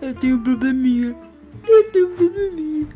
Eu tenho um probleminha. Eu tenho um probleminha.